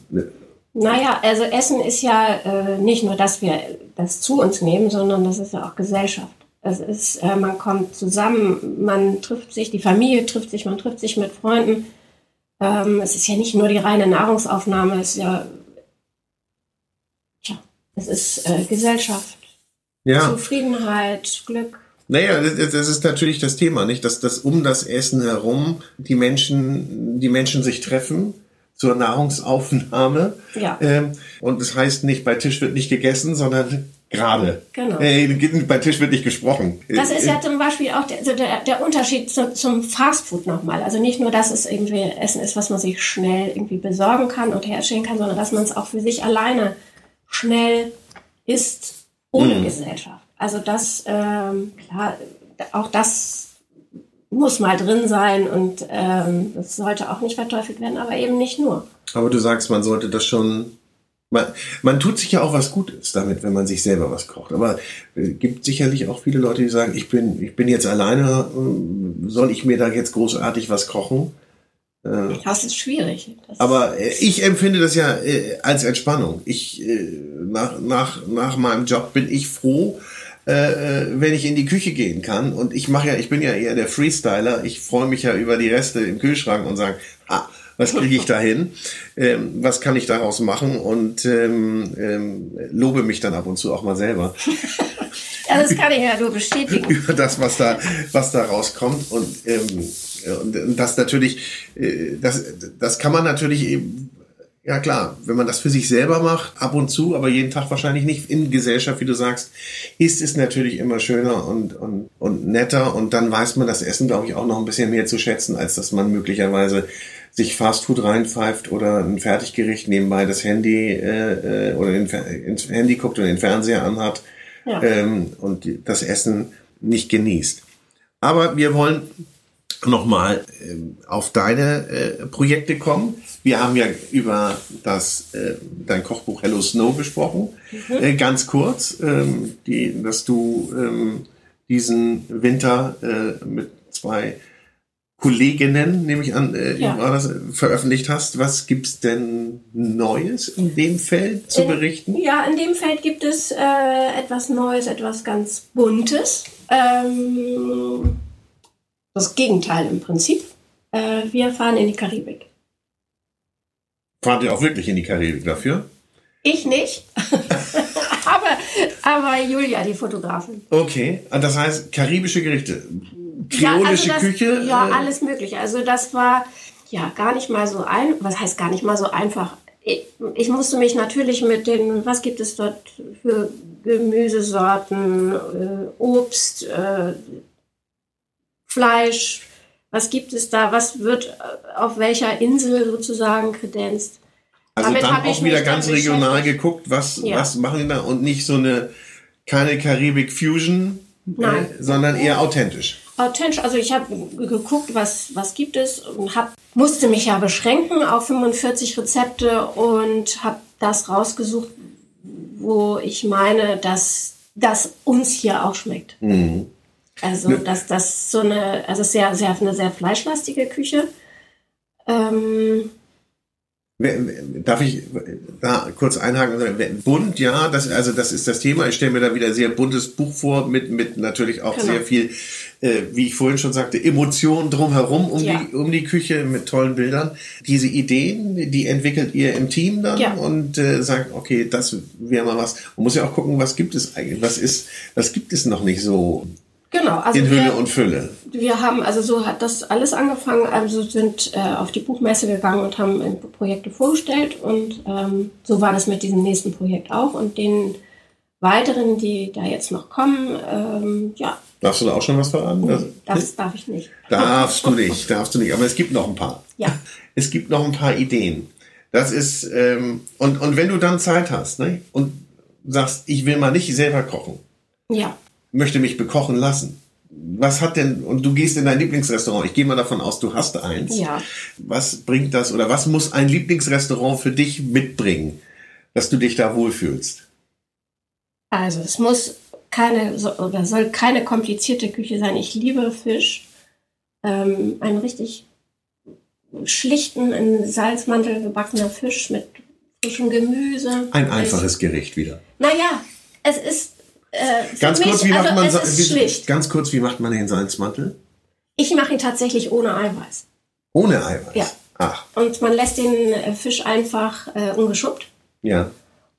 Naja, also Essen ist ja äh, nicht nur, dass wir das zu uns nehmen, sondern das ist ja auch Gesellschaft. Es ist, äh, man kommt zusammen, man trifft sich, die Familie trifft sich, man trifft sich mit Freunden. Ähm, es ist ja nicht nur die reine Nahrungsaufnahme, es ist ja es ist äh, Gesellschaft, ja. Zufriedenheit, Glück. Naja, das, ist natürlich das Thema, nicht? Dass, dass um das Essen herum die Menschen, die Menschen sich treffen zur Nahrungsaufnahme. Ja. Ähm, und das heißt nicht, bei Tisch wird nicht gegessen, sondern Gerade. Genau. Äh, bei Tisch wird nicht gesprochen. Das ist ja zum Beispiel auch der, also der, der Unterschied zu, zum Fastfood nochmal. Also nicht nur, dass es irgendwie Essen ist, was man sich schnell irgendwie besorgen kann und herstellen kann, sondern dass man es auch für sich alleine schnell isst, ohne Gesellschaft. Also das, ähm, klar, auch das muss mal drin sein und ähm, das sollte auch nicht verteufelt werden, aber eben nicht nur. Aber du sagst, man sollte das schon. Man, man tut sich ja auch was Gutes damit, wenn man sich selber was kocht. Aber es gibt sicherlich auch viele Leute, die sagen, ich bin, ich bin jetzt alleine, äh, soll ich mir da jetzt großartig was kochen? Das ist schwierig. Das Aber äh, ich empfinde das ja äh, als Entspannung. Ich äh, nach, nach, nach meinem Job bin ich froh, äh, äh, wenn ich in die Küche gehen kann. Und ich mache ja, ich bin ja eher der Freestyler. Ich freue mich ja über die Reste im Kühlschrank und sage, ah, was kriege ich da hin? Ähm, was kann ich daraus machen? Und ähm, ähm, lobe mich dann ab und zu auch mal selber ja, das kann ich ja nur bestätigen. über das, was da, was da rauskommt. Und, ähm, und das natürlich, äh, das, das kann man natürlich eben, ja klar, wenn man das für sich selber macht, ab und zu, aber jeden Tag wahrscheinlich nicht in Gesellschaft, wie du sagst, ist es natürlich immer schöner und, und, und netter. Und dann weiß man das Essen, glaube ich, auch noch ein bisschen mehr zu schätzen, als dass man möglicherweise sich Fastfood reinpfeift oder ein Fertiggericht nebenbei das Handy äh, äh, oder in, ins Handy guckt oder den Fernseher anhat Ja. ähm, und das Essen nicht genießt. Aber wir wollen nochmal ähm, auf deine äh, Projekte kommen. Wir haben ja über das äh, dein Kochbuch Hello Snow besprochen. Äh, ganz kurz, ähm, die, dass du ähm, diesen Winter äh, mit zwei Kolleginnen, nehme ich an, äh, Ja. war das, veröffentlicht hast. Was gibt's denn Neues in dem Feld zu Äh, berichten? Ja, in dem Feld gibt es äh, etwas Neues, etwas ganz Buntes. Ähm, das Gegenteil im Prinzip. Äh, wir fahren in die Karibik. Fahrt ihr auch wirklich in die Karibik dafür? Ich nicht, aber, aber Julia, die Fotografin. Okay, und das heißt karibische Gerichte, kreolische ja, also das, Küche. Ja, äh, alles mögliche. Also das war ja gar nicht mal so ein, was heißt gar nicht mal so einfach. Ich, ich musste mich natürlich mit den, was gibt es dort für Gemüsesorten, äh, Obst, äh, Fleisch, was gibt es da, was wird äh, auf welcher Insel sozusagen kredenzt. Also damit dann auch wieder ganz regional geguckt, was, Ja. was machen die da und nicht so eine, keine Karibik-Fusion, äh, sondern eher authentisch. Authentisch, also ich habe geguckt, was, was gibt es und hab, musste mich ja beschränken auf 45 Rezepte und habe das rausgesucht, wo ich meine, dass das uns hier auch schmeckt. Mhm. Also dass das so eine, also sehr, sehr eine sehr fleischlastige Küche. Ähm, Darf ich da kurz einhaken? wer- Bunt, ja, das, also das ist das Thema. Ich stelle mir da wieder ein sehr buntes Buch vor, mit, mit natürlich auch Genau. sehr viel, äh, wie ich vorhin schon sagte, Emotionen drumherum um, Ja. die, um die Küche mit tollen Bildern. Diese Ideen, die entwickelt ihr im Team dann Ja. und äh, sagt, okay, das wäre mal was. Man muss ja auch gucken, was gibt es eigentlich? Was ist, was gibt es noch nicht so genau, also in wir, Hülle und Fülle? Wir haben, also so hat das alles angefangen, also sind äh, auf die Buchmesse gegangen und haben äh, Projekte vorgestellt und ähm, so war das mit diesem nächsten Projekt auch und den weiteren, die da jetzt noch kommen, ähm, ja, Darfst du da auch schon was verraten? Also, das darf ich nicht. darfst du nicht, darfst du nicht. Aber es gibt noch ein paar. Ja, Es gibt noch ein paar Ideen. Das ist, ähm, und, und wenn du dann Zeit hast, ne, und sagst, ich will mal nicht selber kochen, ja. Möchte mich bekochen lassen. Was hat denn, und du gehst in dein Lieblingsrestaurant, ich gehe mal davon aus, du hast eins. Ja. Was bringt das oder was muss ein Lieblingsrestaurant für dich mitbringen, dass du dich da wohlfühlst? Also es muss keine oder soll keine komplizierte Küche sein. Ich liebe Fisch. Ähm, einen richtig schlichten, in Salzmantel gebackener Fisch mit frischem Gemüse. Ein einfaches Gericht wieder. Naja, es ist äh, Ganz mich, kurz, wie macht also man, wie- ganz kurz, wie macht man den Salzmantel? Ich mache ihn tatsächlich ohne Eiweiß. Ohne Eiweiß. Ja. Ach, Und man lässt den äh, Fisch einfach äh, ungeschuppt ja.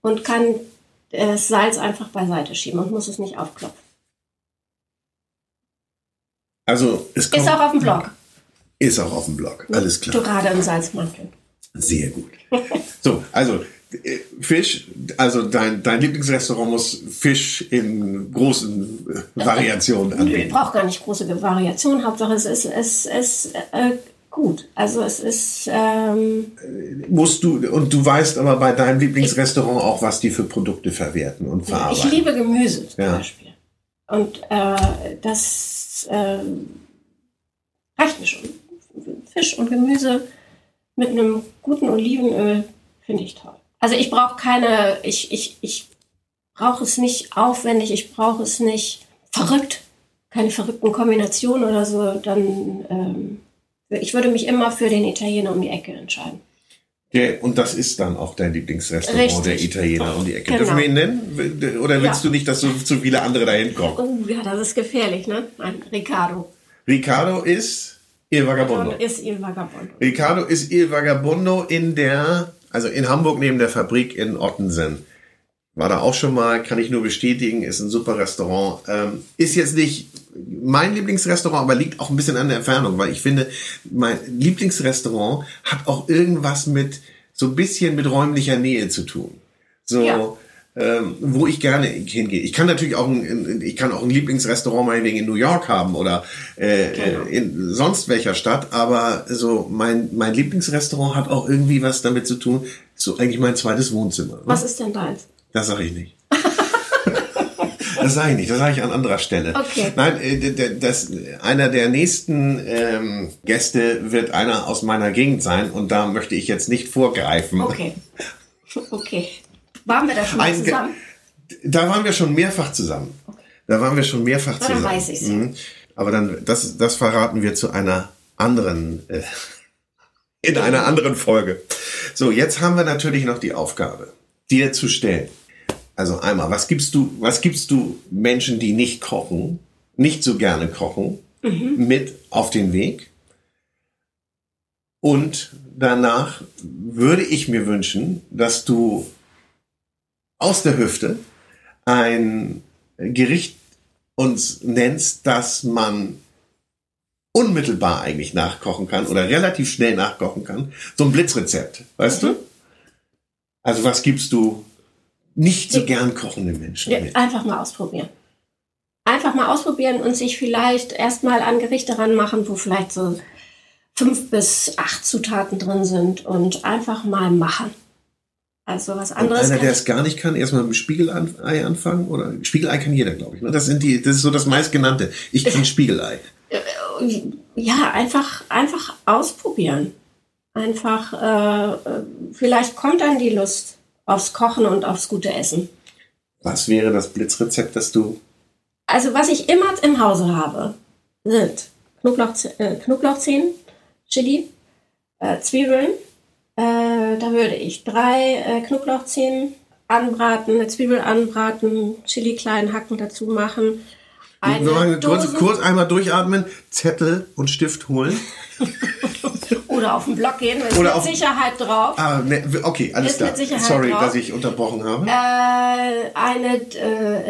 und kann äh, das Salz einfach beiseite schieben und muss es nicht aufklopfen. Also, es kommt, Ist auch auf dem Blog. ist auch auf dem Blog. Alles klar. Dorade im Salzmantel. Sehr gut. So, also Fisch, also dein, dein Lieblingsrestaurant muss Fisch in großen Variationen anbieten. Ich brauche gar nicht große Variationen, Hauptsache es ist, es ist äh, gut. Also es ist... Ähm, Musst du, und du weißt aber bei deinem Lieblingsrestaurant auch, was die für Produkte verwerten und verarbeiten. Ich liebe Gemüse zum Ja. Beispiel. Und äh, das äh, reicht mir schon. Fisch und Gemüse mit einem guten Olivenöl finde ich toll. Also ich brauche keine, ich, ich, ich brauche es nicht aufwendig, ich brauche es nicht verrückt, keine verrückten Kombinationen oder so. Dann ähm, ich würde mich immer für den Italiener um die Ecke entscheiden. Der, und das ist dann auch dein Lieblingsrestaurant, Richtig. der Italiener um die Ecke. Genau. Dürfen wir ihn nennen? Oder willst Ja. du nicht, dass so zu viele andere dahin kommen? Oh ja, das ist gefährlich, ne? Nein, Ricardo. Ricardo ist Il Vagabondo. Ist Il Vagabondo. Ricardo ist Il Vagabondo in der, also in Hamburg neben der Fabrik in Ottensen. War da auch schon mal, kann ich nur bestätigen, ist ein super Restaurant. Ähm, ist jetzt nicht mein Lieblingsrestaurant, aber liegt auch ein bisschen an der Entfernung, weil ich finde, mein Lieblingsrestaurant hat auch irgendwas mit, so ein bisschen mit räumlicher Nähe zu tun. So, Ja. Ähm, wo ich gerne hingehe. Ich kann natürlich auch ein, ich kann auch ein Lieblingsrestaurant meinetwegen in New York haben oder äh, äh, in sonst welcher Stadt, aber so mein, mein Lieblingsrestaurant hat auch irgendwie was damit zu tun, so eigentlich mein zweites Wohnzimmer. ne? Was ist denn deins? Das sage ich nicht. das sage ich nicht, das sage ich an anderer Stelle. Okay. Nein, äh, das, einer der nächsten ähm, Gäste wird einer aus meiner Gegend sein und da möchte ich jetzt nicht vorgreifen. Okay. Okay. Waren wir da schon mal Ein zusammen? Da waren wir schon mehrfach zusammen. Da waren wir schon mehrfach dann zusammen. weiß ich's. Mhm. Aber dann, das, das verraten wir zu einer anderen, äh, in einer anderen Folge. So, jetzt haben wir natürlich noch die Aufgabe, dir zu stellen. Also einmal, was gibst du, was gibst du Menschen, die nicht kochen, nicht so gerne kochen, Mhm. mit auf den Weg? Und danach würde ich mir wünschen, dass du aus der Hüfte ein Gericht uns nennst, das man unmittelbar eigentlich nachkochen kann oder relativ schnell nachkochen kann. So ein Blitzrezept, weißt Mhm. du? Also was gibst du nicht so gern kochenden Menschen mit? Einfach mal ausprobieren. Einfach mal ausprobieren und sich vielleicht erstmal an Gerichte ranmachen, wo vielleicht so fünf bis acht Zutaten drin sind und einfach mal machen. Also was Und anderes. einer, kann der es gar nicht kann, erstmal mit dem Spiegelei anfangen? Oder Spiegelei kann jeder, glaube ich. ne? Das sind die, das ist so das meistgenannte. Ich kann Spiegelei. ja, einfach, einfach ausprobieren. Einfach, äh, äh, vielleicht kommt dann die Lust aufs Kochen und aufs gute Essen. Was wäre das Blitzrezept, das du Also was ich immer im Hause habe, sind Knoblauch, äh, Knoblauchzehen, Chili, äh, Zwiebeln. Äh, da würde ich drei äh, Knoblauchzehen anbraten, eine Zwiebel anbraten, Chili klein hacken dazu machen. Eine kurz, kurz einmal durchatmen, Zettel und Stift holen. Oder auf den Block gehen, da ist Oder mit auf- Sicherheit drauf. Ah, ne, okay, alles klar. Sorry, drauf. dass ich unterbrochen habe. Äh, eine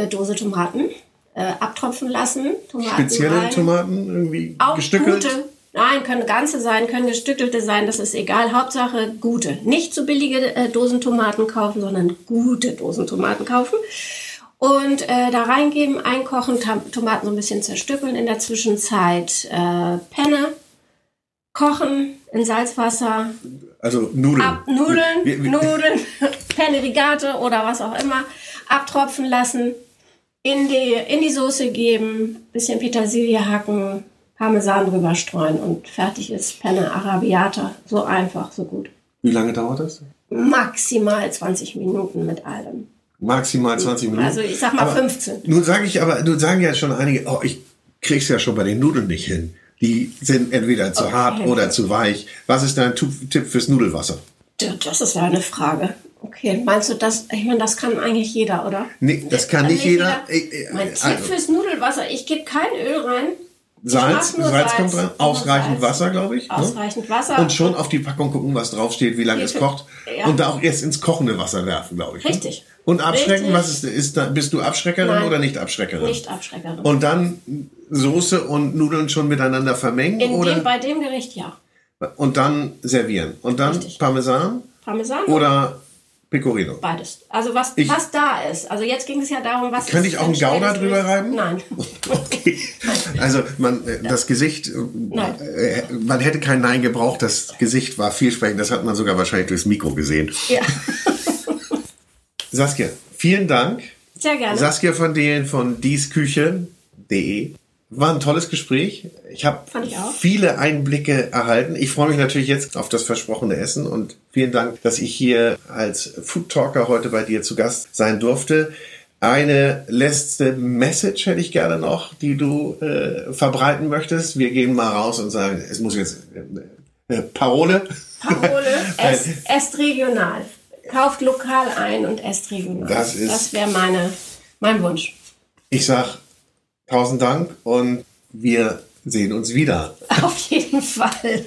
äh, Dose Tomaten äh, abtropfen lassen. Tomaten Spezielle rein. Tomaten irgendwie Auch gestückelt. gute. Nein, können ganze sein, können gestückelte sein, das ist egal. Hauptsache gute. Nicht so billige äh, Dosentomaten kaufen, sondern gute Dosentomaten kaufen. Und äh, da reingeben, einkochen, Tam Tomaten so ein bisschen zerstückeln. In der Zwischenzeit äh, Penne, kochen in Salzwasser, Also Nudeln. ab Nudeln, Wir- wir- Nudeln, Penne Rigate oder was auch immer, abtropfen lassen, in die, in die Soße geben, bisschen Petersilie hacken, Parmesan drüber streuen und fertig ist Penne Arabiata. So einfach, so gut. Wie lange dauert das? Maximal 20 Minuten mit allem. Maximal 20 Minuten. Also ich sag mal Aber 15. Nun sage ich aber, nun sagen ja schon einige, oh, ich krieg's ja schon bei den Nudeln nicht hin. Die sind entweder zu Okay. hart oder zu weich. Was ist dein Tipp fürs Nudelwasser? Das ist ja eine Frage. Okay, meinst du das? Ich meine, das kann eigentlich jeder, oder? Nee, das kann nicht jeder. Ich- ich- Mein Tipp also, fürs Nudelwasser, ich gebe kein Öl rein. Salz, Salz kommt Salz. rein, Nur ausreichend Salz. Wasser, glaube ich. ne? Ausreichend Wasser. Und schon auf die Packung gucken, was draufsteht, wie lange es kocht. ja. Und da auch erst ins kochende Wasser werfen, glaube ich. ne? Richtig. Und abschrecken, Richtig. was ist, ist da, bist du Abschreckerin Nein. oder nicht Abschreckerin? Nicht Abschreckerin. Und dann Soße und Nudeln schon miteinander vermengen In oder dem, bei dem Gericht ja. und dann servieren und dann Richtig. Parmesan Parmesan oder Pecorino. Beides. Also was, Ich- was da ist. Also jetzt ging es ja darum, was Könnte ich auch einen Gouda drüber reiben? Nein. Okay. Also man, äh, das Gesicht, äh, Nein. äh, man hätte kein Nein gebraucht. Das Gesicht war vielsprechend. Das hat man sogar wahrscheinlich durchs Mikro gesehen. Ja. Saskia, vielen Dank. Sehr gerne. Saskia von denen von diesküche.de. War ein tolles Gespräch. Ich habe viele Einblicke erhalten. Ich freue mich natürlich jetzt auf das versprochene Essen und vielen Dank, dass ich hier als Food Talker heute bei dir zu Gast sein durfte. Eine letzte Message hätte ich gerne noch, die du äh, verbreiten möchtest. Wir gehen mal raus und sagen, es muss jetzt äh, äh, Parole. Parole, esst, esst regional. Kauft lokal ein und esst regional. Das ist- Das wäre meine, mein Wunsch. Ich sag tausend Dank und wir sehen uns wieder. Auf jeden Fall.